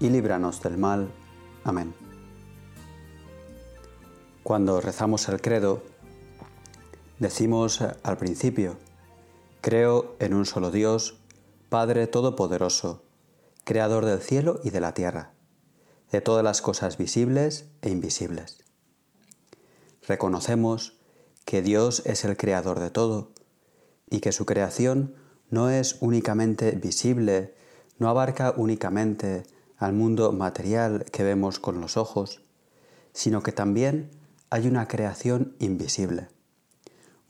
y líbranos del mal. Amén. Cuando rezamos el credo, decimos al principio, creo en un solo Dios, Padre Todopoderoso, Creador del cielo y de la tierra, de todas las cosas visibles e invisibles. Reconocemos que Dios es el Creador de todo y que su creación no es únicamente visible, no abarca únicamente al mundo material que vemos con los ojos, sino que también hay una creación invisible,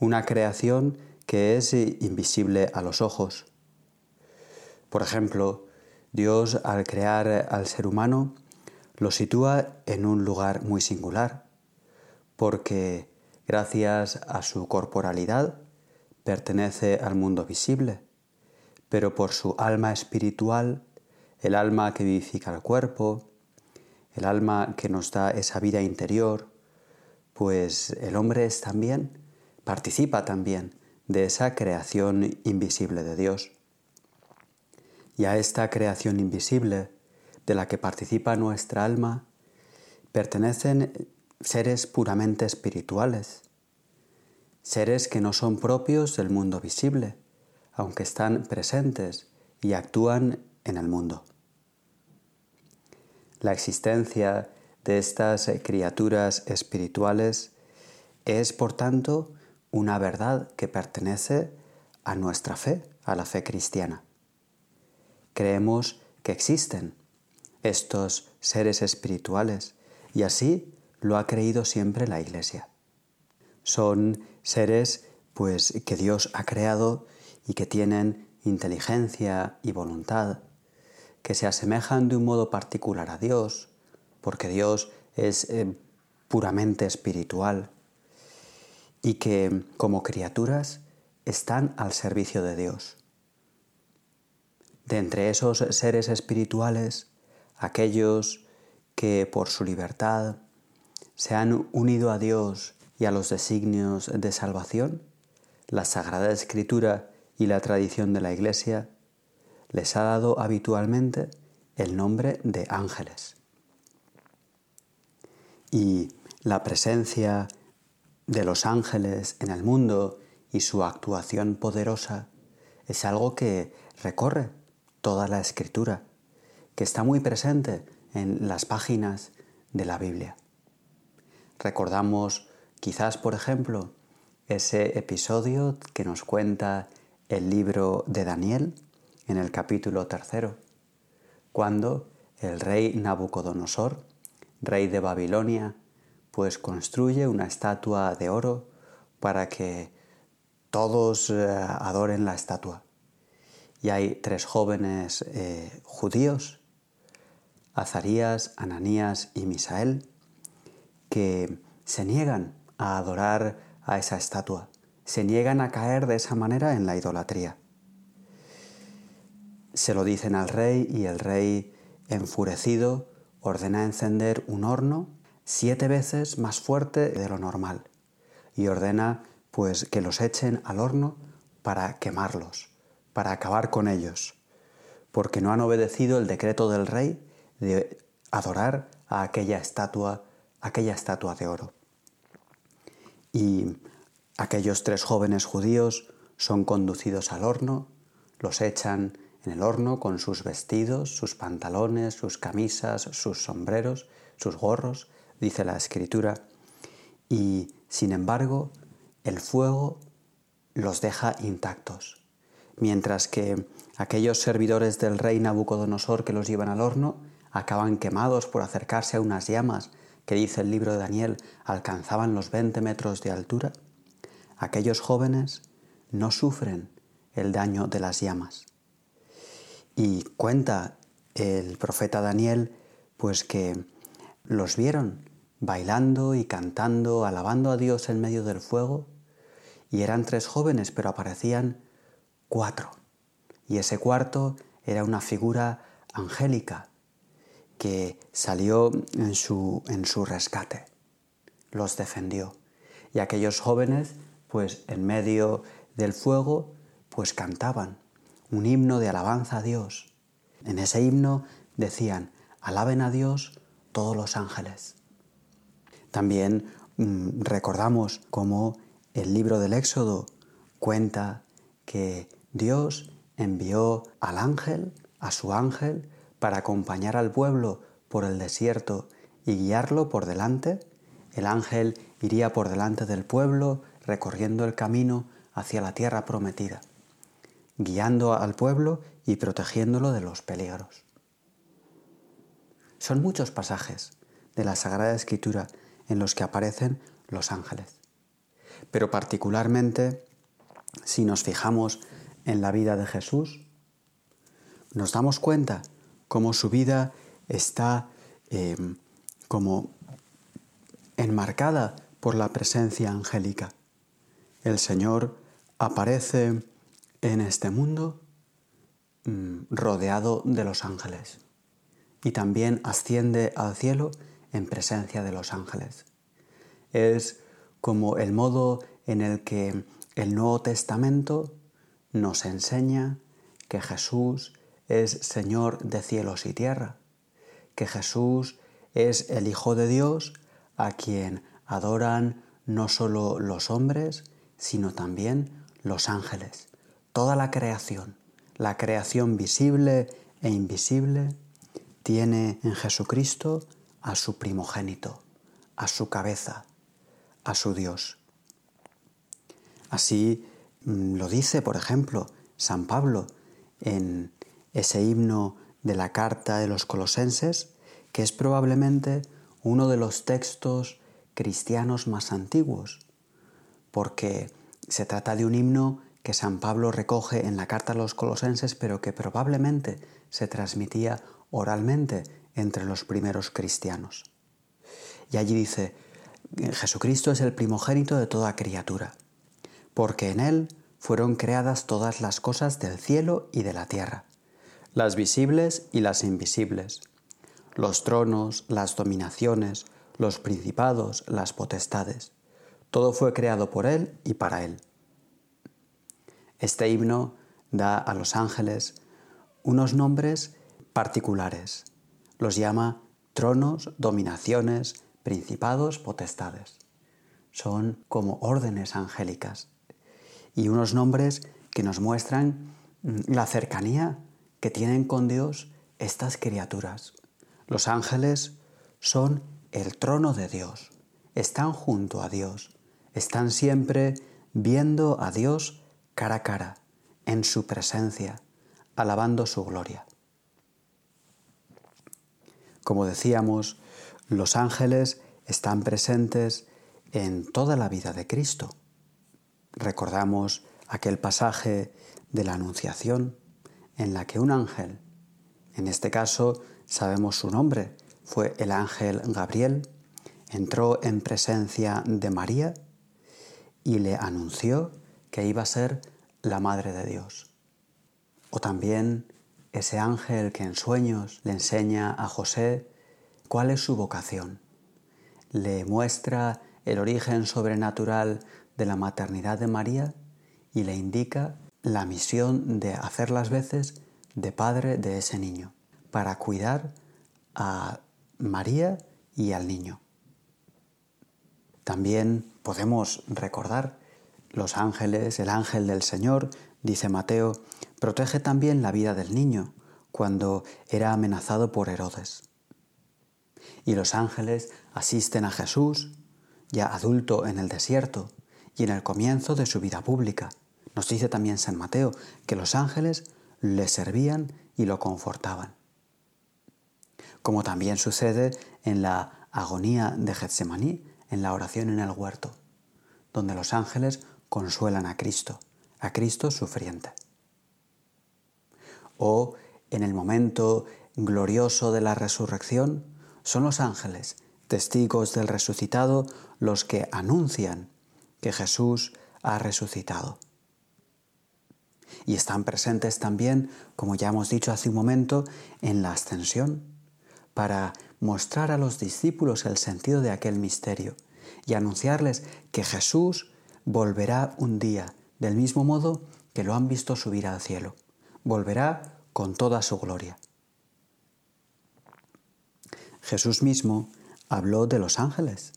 una creación que es invisible a los ojos. Por ejemplo, Dios al crear al ser humano lo sitúa en un lugar muy singular, porque gracias a su corporalidad pertenece al mundo visible, pero por su alma espiritual el alma que vivifica el cuerpo, el alma que nos da esa vida interior, pues el hombre es también, participa también de esa creación invisible de Dios. Y a esta creación invisible de la que participa nuestra alma pertenecen seres puramente espirituales, seres que no son propios del mundo visible, aunque están presentes y actúan en el mundo. La existencia de estas eh, criaturas espirituales es, por tanto, una verdad que pertenece a nuestra fe, a la fe cristiana. Creemos que existen estos seres espirituales y así lo ha creído siempre la Iglesia. Son seres pues que Dios ha creado y que tienen inteligencia y voluntad que se asemejan de un modo particular a Dios, porque Dios es eh, puramente espiritual, y que como criaturas están al servicio de Dios. De entre esos seres espirituales, aquellos que por su libertad se han unido a Dios y a los designios de salvación, la Sagrada Escritura y la tradición de la Iglesia les ha dado habitualmente el nombre de ángeles. Y la presencia de los ángeles en el mundo y su actuación poderosa es algo que recorre toda la escritura, que está muy presente en las páginas de la Biblia. Recordamos quizás, por ejemplo, ese episodio que nos cuenta el libro de Daniel, en el capítulo tercero, cuando el rey Nabucodonosor, rey de Babilonia, pues construye una estatua de oro para que todos eh, adoren la estatua. Y hay tres jóvenes eh, judíos, Azarías, Ananías y Misael, que se niegan a adorar a esa estatua, se niegan a caer de esa manera en la idolatría. Se lo dicen al rey y el rey, enfurecido, ordena encender un horno siete veces más fuerte de lo normal y ordena pues que los echen al horno para quemarlos, para acabar con ellos, porque no han obedecido el decreto del rey de adorar a aquella estatua, aquella estatua de oro. Y aquellos tres jóvenes judíos son conducidos al horno, los echan en el horno con sus vestidos, sus pantalones, sus camisas, sus sombreros, sus gorros, dice la escritura, y sin embargo el fuego los deja intactos, mientras que aquellos servidores del rey Nabucodonosor que los llevan al horno acaban quemados por acercarse a unas llamas que dice el libro de Daniel alcanzaban los 20 metros de altura, aquellos jóvenes no sufren el daño de las llamas. Y cuenta el profeta Daniel pues que los vieron bailando y cantando, alabando a Dios en medio del fuego, y eran tres jóvenes, pero aparecían cuatro. Y ese cuarto era una figura angélica que salió en su, en su rescate, los defendió. Y aquellos jóvenes, pues en medio del fuego, pues cantaban un himno de alabanza a Dios. En ese himno decían, alaben a Dios todos los ángeles. También mm, recordamos cómo el libro del Éxodo cuenta que Dios envió al ángel, a su ángel, para acompañar al pueblo por el desierto y guiarlo por delante. El ángel iría por delante del pueblo recorriendo el camino hacia la tierra prometida, guiando al pueblo y protegiéndolo de los peligros. Son muchos pasajes de la Sagrada Escritura en los que aparecen los ángeles. Pero particularmente, si nos fijamos en la vida de Jesús, nos damos cuenta cómo su vida está em, como enmarcada por la presencia angélica. El Señor aparece en este mundo mm, rodeado de los ángeles y también asciende al cielo en presencia de los ángeles. Es como el modo en el que el Nuevo Testamento nos enseña que Jesús es Señor de cielos y tierra, que Jesús es el Hijo de Dios a quien adoran no solo los hombres, sino también los ángeles, toda la creación, la creación visible e invisible, tiene en Jesucristo a su primogénito, a su cabeza, a su Dios. Así mm, lo dice, por ejemplo, San Pablo en ese himno de la carta de los colosenses, que es probablemente uno de los textos cristianos más antiguos, porque se trata de un himno que San Pablo recoge en la carta a los colosenses, pero que probablemente se transmitía oralmente entre los primeros cristianos. Y allí dice, Jesucristo es el primogénito de toda criatura, porque en Él fueron creadas todas las cosas del cielo y de la tierra, las visibles y las invisibles, los tronos, las dominaciones, los principados, las potestades. Todo fue creado por Él y para Él. Este himno da a los ángeles unos nombres particulares. Los llama tronos, dominaciones, principados, potestades. Son como órdenes angélicas y unos nombres que nos muestran mm, la cercanía que tienen con Dios estas criaturas. Los ángeles son el trono de Dios, están junto a Dios, están siempre viendo a Dios cara a cara, en su presencia, alabando su gloria. Como decíamos, los ángeles están presentes en toda la vida de Cristo. Recordamos aquel pasaje de la Anunciación en la que un ángel, en este caso sabemos su nombre, fue el ángel Gabriel, entró en presencia de María y le anunció que iba a ser la Madre de Dios. O también ese ángel que en sueños le enseña a José cuál es su vocación. Le muestra el origen sobrenatural de la maternidad de María y le indica la misión de hacer las veces de padre de ese niño, para cuidar a María y al niño. También podemos recordar los ángeles, el ángel del Señor, dice Mateo, protege también la vida del niño cuando era amenazado por Herodes. Y los ángeles asisten a Jesús, ya adulto en el desierto, y en el comienzo de su vida pública. Nos dice también San Mateo que los ángeles le servían y lo confortaban. Como también sucede en la agonía de Getsemaní, en la oración en el huerto, donde los ángeles consuelan a Cristo, a Cristo sufriente. O en el momento glorioso de la resurrección, son los ángeles, testigos del resucitado, los que anuncian que Jesús ha resucitado. Y están presentes también, como ya hemos dicho hace un momento, en la ascensión, para mostrar a los discípulos el sentido de aquel misterio y anunciarles que Jesús volverá un día, del mismo modo que lo han visto subir al cielo. Volverá con toda su gloria. Jesús mismo habló de los ángeles.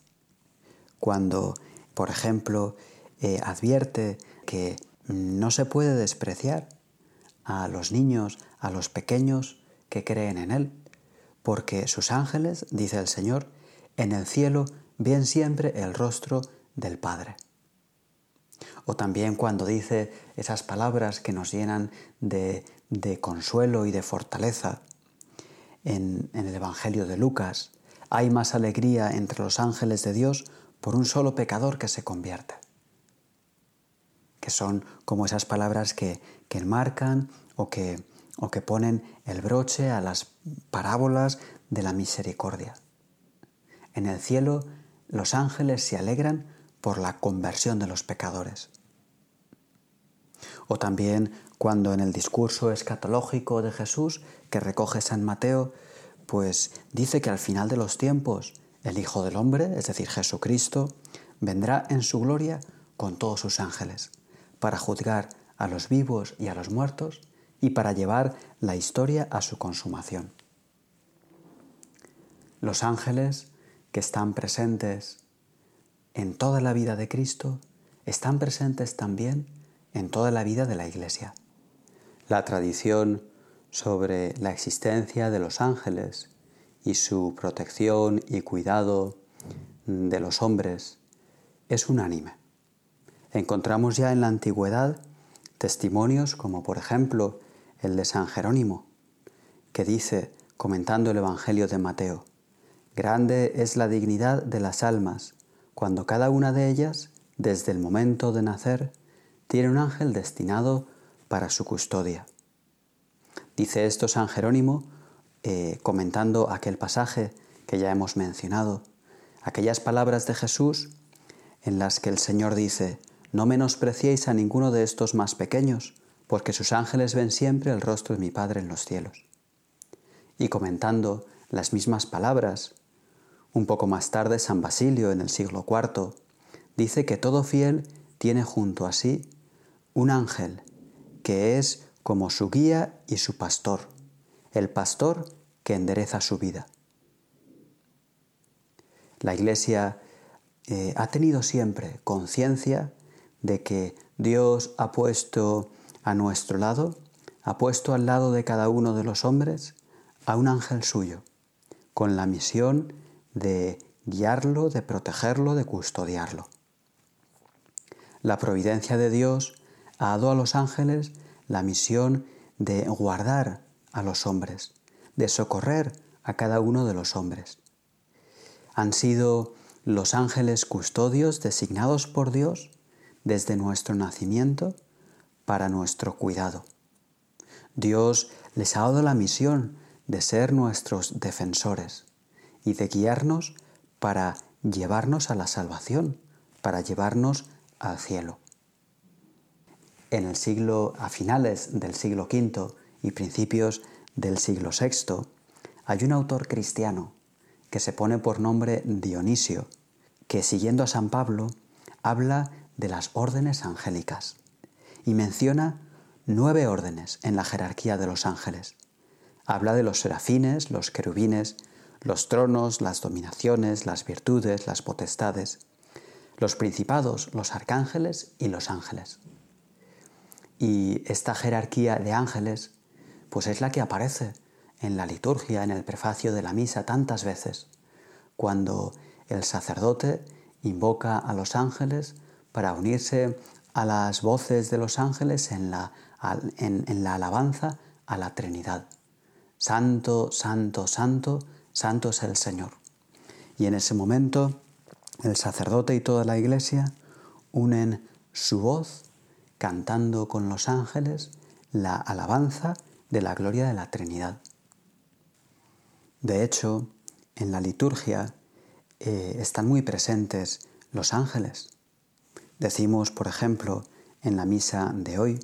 Cuando, por ejemplo, eh, advierte que no se puede despreciar a los niños, a los pequeños que creen en Él, porque sus ángeles, dice el Señor, en el cielo ven siempre el rostro del Padre. O también cuando dice esas palabras que nos llenan de, consuelo y de fortaleza en, el Evangelio de Lucas, hay más alegría entre los ángeles de Dios por un solo pecador que se convierte. Que son como esas palabras que, que enmarcan o que, o que ponen el broche a las parábolas de la misericordia. En el cielo los ángeles se alegran por la conversión de los pecadores. O también cuando en el discurso escatológico de Jesús que recoge San Mateo, pues dice que al final de los tiempos el Hijo del Hombre, es decir, Jesucristo, vendrá en su gloria con todos sus ángeles, para juzgar a los vivos y a los muertos y para llevar la historia a su consumación. Los ángeles que están presentes en toda la vida de Cristo están presentes también en toda la vida de la Iglesia. La tradición sobre la existencia de los ángeles y su protección y cuidado de los hombres es unánime. Encontramos ya en la antigüedad testimonios como por ejemplo el de San Jerónimo, que dice, comentando el Evangelio de Mateo, Grande es la dignidad de las almas cuando cada una de ellas, desde el momento de nacer, tiene un ángel destinado para su custodia. Dice esto San Jerónimo eh, comentando aquel pasaje que ya hemos mencionado, aquellas palabras de Jesús en las que el Señor dice, no menospreciéis a ninguno de estos más pequeños, porque sus ángeles ven siempre el rostro de mi Padre en los cielos. Y comentando las mismas palabras, un poco más tarde, San Basilio, en el siglo IV, dice que todo fiel tiene junto a sí un ángel que es como su guía y su pastor, el pastor que endereza su vida. La Iglesia eh, ha tenido siempre conciencia de que Dios ha puesto a nuestro lado, ha puesto al lado de cada uno de los hombres a un ángel suyo, con la misión de guiarlo, de protegerlo, de custodiarlo. La providencia de Dios dado a los ángeles la misión de guardar a los hombres, de socorrer a cada uno de los hombres. Han sido los ángeles custodios designados por Dios desde nuestro nacimiento para nuestro cuidado. Dios les ha dado la misión de ser nuestros defensores, y de guiarnos para llevarnos a la salvación, para llevarnos al cielo. En el siglo, a finales del siglo V y principios del siglo VI, hay un autor cristiano que se pone por nombre Dionisio, que siguiendo a San Pablo habla de las órdenes angélicas y menciona nueve órdenes en la jerarquía de los ángeles. Habla de los serafines, los querubines, los tronos, las dominaciones, las virtudes, las potestades, los principados, los arcángeles y los ángeles. Y esta jerarquía de ángeles, pues es la que aparece en la liturgia, en el prefacio de la misa tantas veces, cuando el sacerdote invoca a los ángeles para unirse a las voces de los ángeles en la, en la alabanza a la Trinidad. Santo, santo, santo Santo es el Señor. Y en ese momento el sacerdote y toda la iglesia unen su voz cantando con los ángeles la alabanza de la gloria de la Trinidad. De hecho, en la liturgia eh, están muy presentes los ángeles. Decimos, por ejemplo, en la misa de hoy,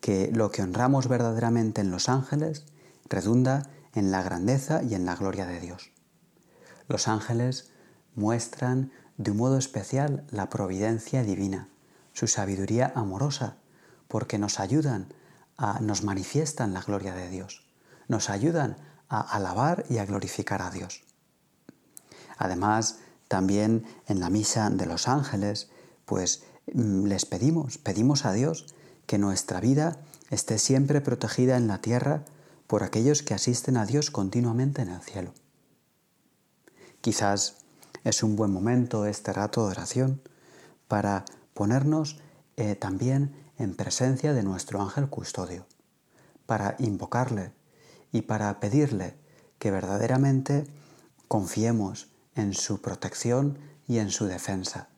que lo que honramos verdaderamente en los ángeles redunda en la grandeza y en la gloria de Dios. Los ángeles muestran de un modo especial la providencia divina, su sabiduría amorosa, porque nos ayudan a, nos manifiestan la gloria de Dios, nos ayudan a alabar y a glorificar a Dios. Además, también en la misa de los ángeles, pues mm, les pedimos, pedimos a Dios que nuestra vida esté siempre protegida en la tierra por aquellos que asisten a Dios continuamente en el cielo. Quizás es un buen momento este rato de oración para ponernos eh, también en presencia de nuestro ángel custodio, para invocarle y para pedirle que verdaderamente confiemos en su protección y en su defensa,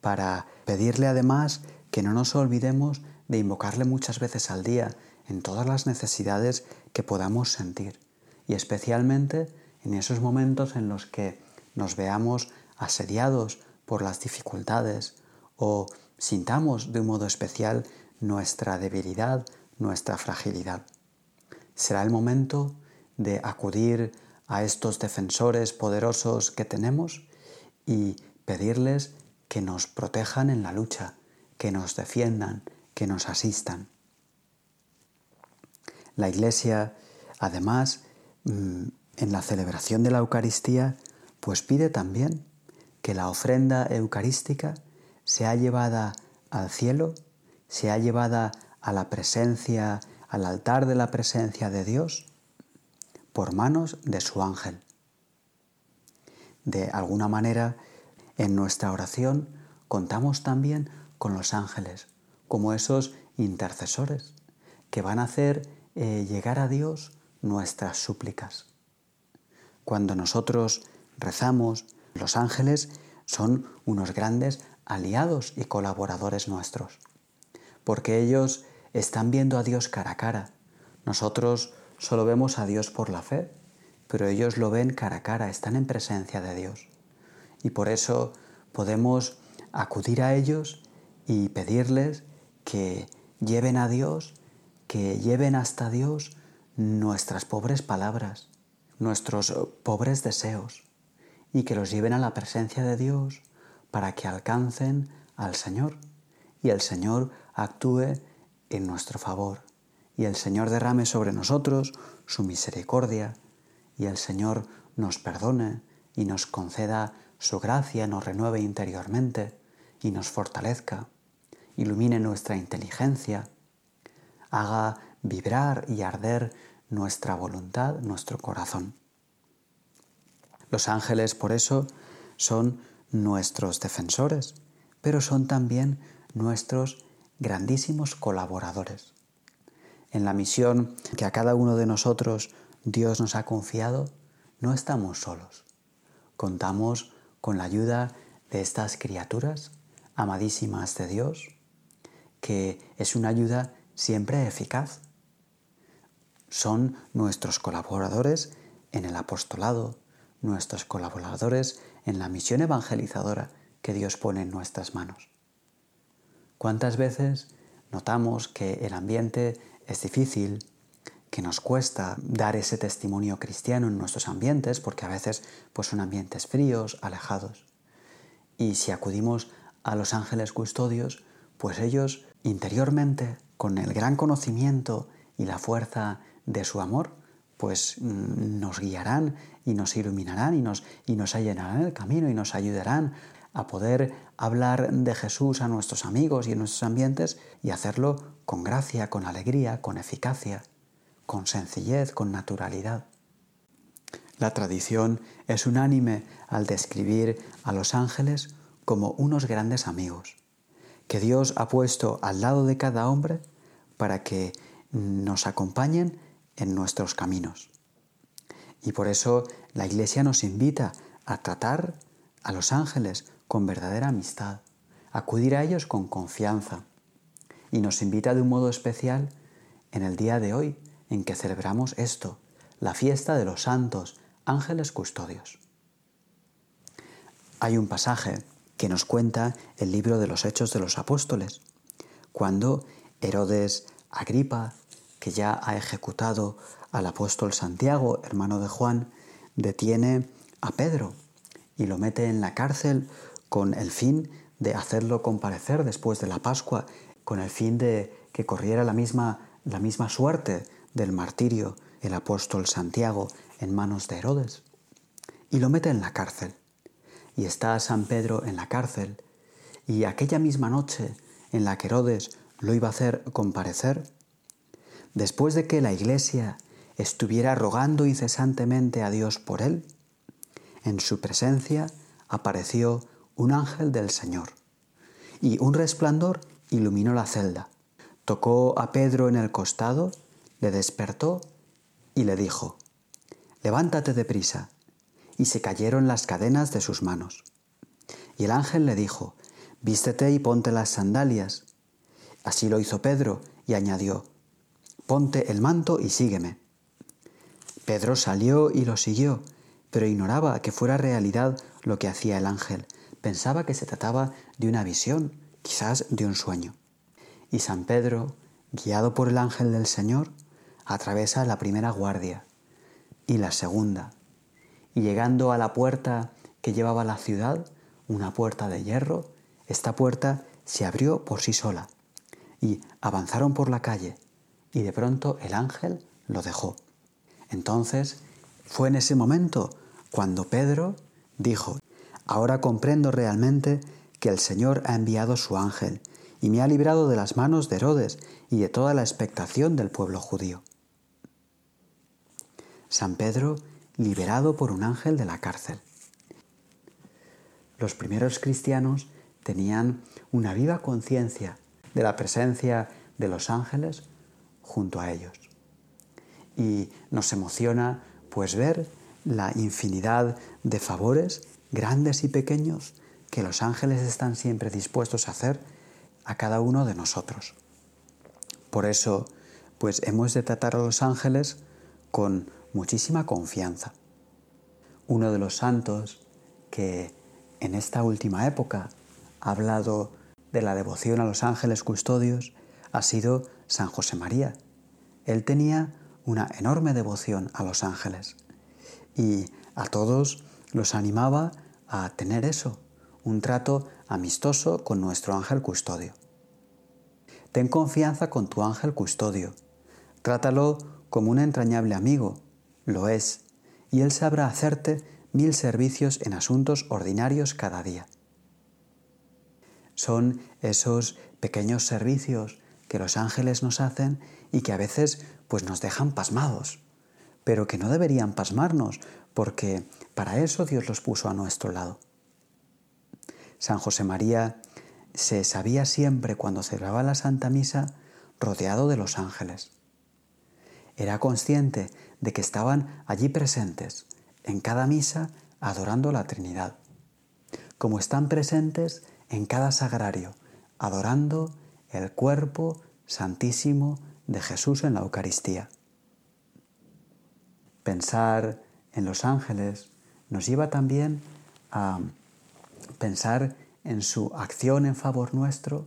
para pedirle además que no nos olvidemos de invocarle muchas veces al día en todas las necesidades que podamos sentir y especialmente en esos momentos en los que nos veamos asediados por las dificultades o sintamos de un modo especial nuestra debilidad, nuestra fragilidad. Será el momento de acudir a estos defensores poderosos que tenemos y pedirles que nos protejan en la lucha, que nos defiendan, que nos asistan. La Iglesia, además, mm, en la celebración de la Eucaristía, pues pide también que la ofrenda eucarística sea llevada al cielo, sea llevada a la presencia, al altar de la presencia de Dios, por manos de su ángel. De alguna manera, en nuestra oración contamos también con los ángeles, como esos intercesores que van a hacer eh, llegar a Dios nuestras súplicas. Cuando nosotros rezamos, los ángeles son unos grandes aliados y colaboradores nuestros, porque ellos están viendo a Dios cara a cara. Nosotros solo vemos a Dios por la fe, pero ellos lo ven cara a cara, están en presencia de Dios. Y por eso podemos acudir a ellos y pedirles que lleven a Dios, que lleven hasta Dios nuestras pobres palabras, nuestros pobres deseos, y que los lleven a la presencia de Dios para que alcancen al Señor. Y el Señor actúe en nuestro favor. Y el Señor derrame sobre nosotros su misericordia. Y el Señor nos perdone y nos conceda su gracia, nos renueve interiormente y nos fortalezca, ilumine nuestra inteligencia, haga vibrar y arder nuestra voluntad, nuestro corazón. Los ángeles, por eso, son nuestros defensores, pero son también nuestros grandísimos colaboradores. En la misión que a cada uno de nosotros Dios nos ha confiado, no estamos solos. Contamos con la ayuda de estas criaturas amadísimas de Dios, que es una ayuda siempre eficaz. Son nuestros colaboradores en el apostolado, nuestros colaboradores en la misión evangelizadora que Dios pone en nuestras manos. ¿Cuántas veces notamos que el ambiente es difícil, que nos cuesta dar ese testimonio cristiano en nuestros ambientes, porque a veces pues, son ambientes fríos, alejados? Y si acudimos a los ángeles custodios, pues ellos interiormente, con el gran conocimiento y la fuerza de su amor, pues mm, nos guiarán y nos iluminarán y nos, y nos allanarán el camino y nos ayudarán a poder hablar de Jesús a nuestros amigos y en nuestros ambientes y hacerlo con gracia, con alegría, con eficacia, con sencillez, con naturalidad. La tradición es unánime al describir a los ángeles como unos grandes amigos, que Dios ha puesto al lado de cada hombre para que nos acompañen en nuestros caminos. Y por eso la Iglesia nos invita a tratar a los ángeles con verdadera amistad, acudir a ellos con confianza. Y nos invita de un modo especial en el día de hoy en que celebramos esto, la fiesta de los santos, ángeles custodios. Hay un pasaje que nos cuenta el libro de los Hechos de los Apóstoles, cuando Herodes Agripa, que ya ha ejecutado al apóstol Santiago, hermano de Juan, detiene a Pedro y lo mete en la cárcel con el fin de hacerlo comparecer después de la Pascua, con el fin de que corriera la misma, la misma suerte del martirio el apóstol Santiago en manos de Herodes. Y lo mete en la cárcel. Y está San Pedro en la cárcel. Y aquella misma noche en la que Herodes lo iba a hacer comparecer, después de que la iglesia estuviera rogando incesantemente a Dios por él, en su presencia apareció un ángel del Señor, y un resplandor iluminó la celda. Tocó a Pedro en el costado, le despertó y le dijo, Levántate deprisa. Y se cayeron las cadenas de sus manos. Y el ángel le dijo, Vístete y ponte las sandalias. Así lo hizo Pedro y añadió, Ponte el manto y sígueme. Pedro salió y lo siguió, pero ignoraba que fuera realidad lo que hacía el ángel. Pensaba que se trataba de una visión, quizás de un sueño. Y San Pedro, guiado por el ángel del Señor, atraviesa la primera guardia y la segunda, y llegando a la puerta que llevaba la ciudad, una puerta de hierro, esta puerta se abrió por sí sola, y avanzaron por la calle, y de pronto el ángel lo dejó. Entonces fue en ese momento cuando Pedro dijo, ahora comprendo realmente que el Señor ha enviado su ángel y me ha librado de las manos de Herodes y de toda la expectación del pueblo judío. San Pedro liberado por un ángel de la cárcel. Los primeros cristianos tenían una viva conciencia de la presencia de los ángeles junto a ellos. Y nos emociona pues ver la infinidad de favores, grandes y pequeños, que los ángeles están siempre dispuestos a hacer a cada uno de nosotros. Por eso, pues hemos de tratar a los ángeles con muchísima confianza. Uno de los santos que en esta última época ha hablado de la devoción a los ángeles custodios ha sido San José María. Él tenía una enorme devoción a los ángeles y a todos los animaba a tener eso, un trato amistoso con nuestro ángel custodio. Ten confianza con tu ángel custodio, trátalo como un entrañable amigo, lo es, y Él sabrá hacerte mil servicios en asuntos ordinarios cada día. Son esos pequeños servicios que los ángeles nos hacen y que a veces pues nos dejan pasmados, pero que no deberían pasmarnos porque para eso Dios los puso a nuestro lado. San José María se sabía siempre cuando celebraba la Santa Misa rodeado de los ángeles. Era consciente de que estaban allí presentes, en cada misa, adorando la Trinidad, como están presentes en cada sagrario, adorando el cuerpo santísimo de Jesús en la Eucaristía. Pensar en los ángeles nos lleva también a pensar en su acción en favor nuestro,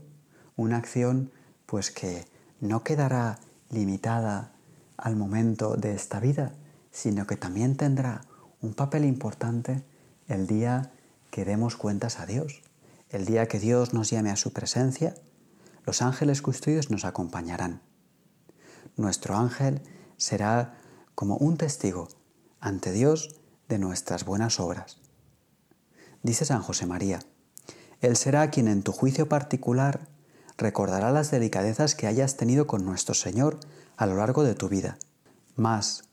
una acción pues que no quedará limitada al momento de esta vida, sino que también tendrá un papel importante el día que demos cuentas a Dios. El día que Dios nos llame a su presencia, los ángeles custodios nos acompañarán. Nuestro ángel será como un testigo ante Dios de nuestras buenas obras. Dice San José María, Él será quien en tu juicio particular recordará las delicadezas que hayas tenido con nuestro Señor a lo largo de tu vida. Mas,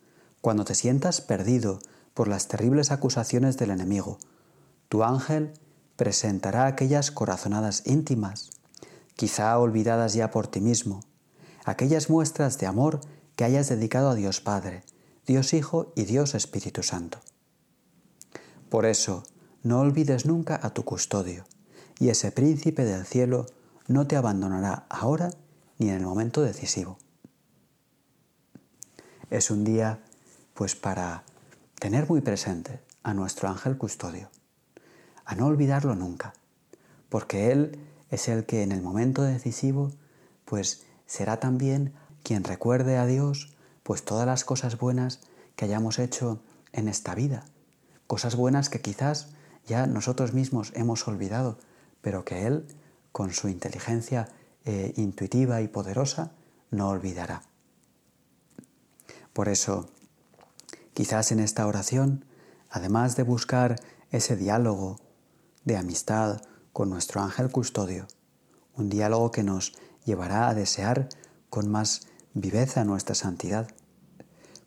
cuando te sientas perdido por las terribles acusaciones del enemigo, tu ángel presentará aquellas corazonadas íntimas, quizá olvidadas ya por ti mismo, aquellas muestras de amor que hayas dedicado a Dios Padre, Dios Hijo y Dios Espíritu Santo. Por eso, no olvides nunca a tu custodio, y ese príncipe del cielo no te abandonará ahora ni en el momento decisivo. Es un día pues para tener muy presente a nuestro ángel custodio, a no olvidarlo nunca, porque Él es el que en el momento decisivo, pues será también quien recuerde a Dios, pues todas las cosas buenas que hayamos hecho en esta vida, cosas buenas que quizás ya nosotros mismos hemos olvidado, pero que Él, con su inteligencia eh, intuitiva y poderosa, no olvidará. Por eso, quizás en esta oración, además de buscar ese diálogo de amistad con nuestro ángel custodio, un diálogo que nos llevará a desear con más viveza nuestra santidad,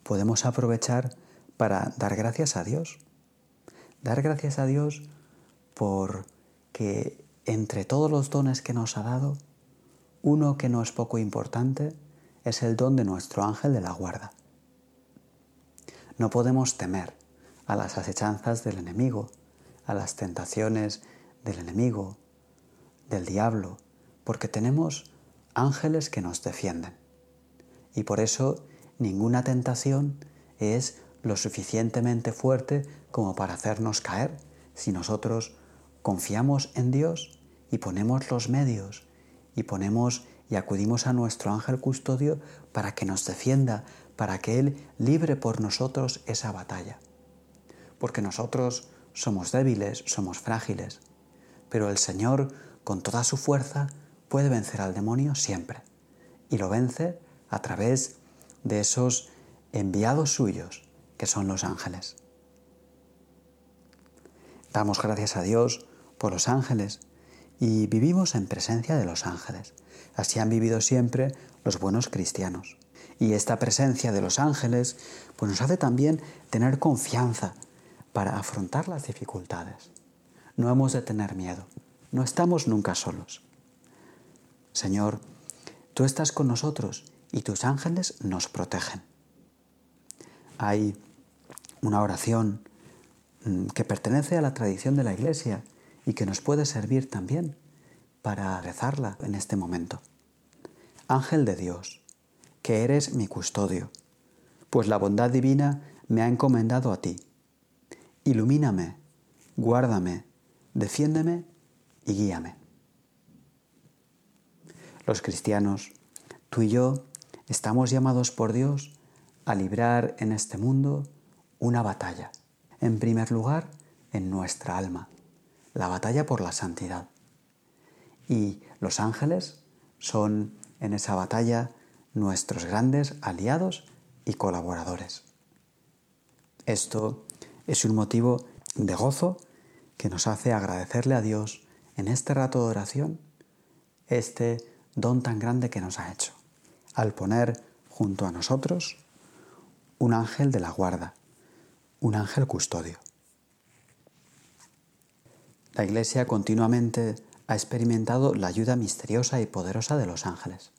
podemos aprovechar para dar gracias a Dios. Dar gracias a Dios por que entre todos los dones que nos ha dado, uno que no es poco importante es el don de nuestro ángel de la guarda. No podemos temer a las acechanzas del enemigo, a las tentaciones del enemigo, del diablo, porque tenemos ángeles que nos defienden. Y por eso ninguna tentación es lo suficientemente fuerte como para hacernos caer si nosotros confiamos en Dios y ponemos los medios y ponemos y acudimos a nuestro ángel custodio para que nos defienda, para que Él libre por nosotros esa batalla. Porque nosotros somos débiles, somos frágiles, pero el Señor, con toda su fuerza, puede vencer al demonio siempre. Y lo vence a través de esos enviados suyos, que son los ángeles. Damos gracias a Dios por los ángeles y vivimos en presencia de los ángeles. Así han vivido siempre los buenos cristianos. Y esta presencia de los ángeles pues nos hace también tener confianza para afrontar las dificultades. No hemos de tener miedo, no estamos nunca solos. Señor, tú estás con nosotros y tus ángeles nos protegen. Hay una oración mm, que pertenece a la tradición de la Iglesia y que nos puede servir también para rezarla en este momento. Ángel de Dios, que eres mi custodio, pues la bondad divina me ha encomendado a ti. Ilumíname, guárdame, defiéndeme y guíame. Los cristianos, tú y yo, estamos llamados por Dios a librar en este mundo una batalla. En primer lugar, en nuestra alma, la batalla por la santidad. Y los ángeles son en esa batalla nuestros grandes aliados y colaboradores. Esto es un motivo de gozo que nos hace agradecerle a Dios en este rato de oración este don tan grande que nos ha hecho, al poner junto a nosotros un ángel de la guarda, un ángel custodio. La Iglesia continuamente ha experimentado la ayuda misteriosa y poderosa de los ángeles.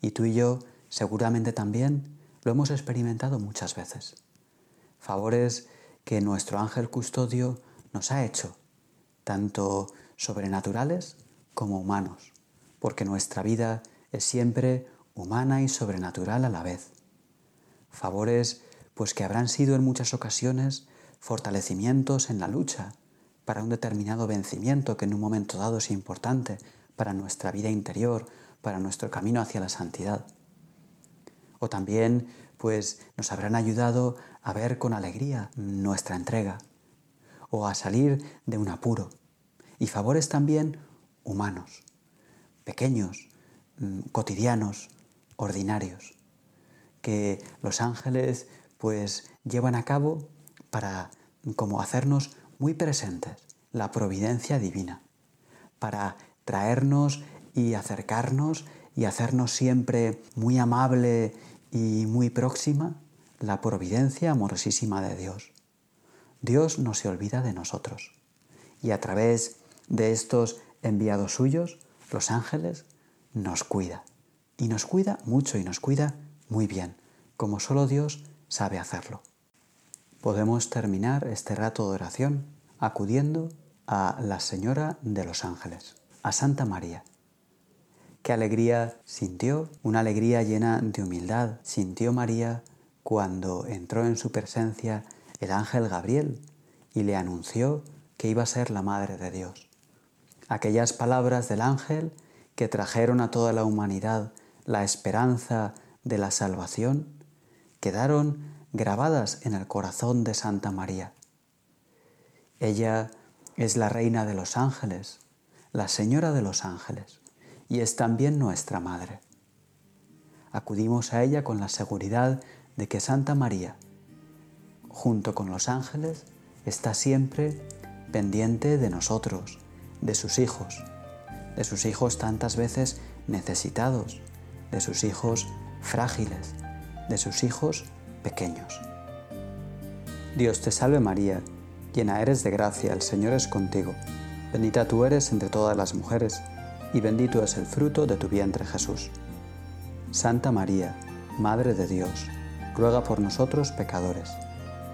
Y tú y yo seguramente también lo hemos experimentado muchas veces. Favores que nuestro ángel custodio nos ha hecho, tanto sobrenaturales como humanos, porque nuestra vida es siempre humana y sobrenatural a la vez. Favores pues que habrán sido en muchas ocasiones fortalecimientos en la lucha, para un determinado vencimiento que en un momento dado es importante para nuestra vida interior, para nuestro camino hacia la santidad. O también, pues, nos habrán ayudado a ver con alegría nuestra entrega, o a salir de un apuro. Y favores también humanos, pequeños, mm, cotidianos, ordinarios, que los ángeles pues llevan a cabo para como hacernos muy presentes la providencia divina, para traernos y acercarnos y hacernos siempre muy amable y muy próxima la providencia amorosísima de Dios. Dios no se olvida de nosotros y a través de estos enviados suyos, los ángeles, nos cuida. Y nos cuida mucho y nos cuida muy bien, como solo Dios sabe hacerlo podemos terminar este rato de oración acudiendo a la Señora de los Ángeles, a Santa María. Qué alegría sintió, una alegría llena de humildad, sintió María cuando entró en su presencia el ángel Gabriel y le anunció que iba a ser la Madre de Dios. Aquellas palabras del ángel que trajeron a toda la humanidad la esperanza de la salvación quedaron grabadas en el corazón de Santa María. Ella es la reina de los ángeles, la señora de los ángeles, y es también nuestra madre. Acudimos a ella con la seguridad de que Santa María, junto con los ángeles, está siempre pendiente de nosotros, de sus hijos, de sus hijos tantas veces necesitados, de sus hijos frágiles, de sus hijos pequeños. Dios te salve María, llena eres de gracia, el Señor es contigo, bendita tú eres entre todas las mujeres, y bendito es el fruto de tu vientre Jesús. Santa María, Madre de Dios, ruega por nosotros pecadores,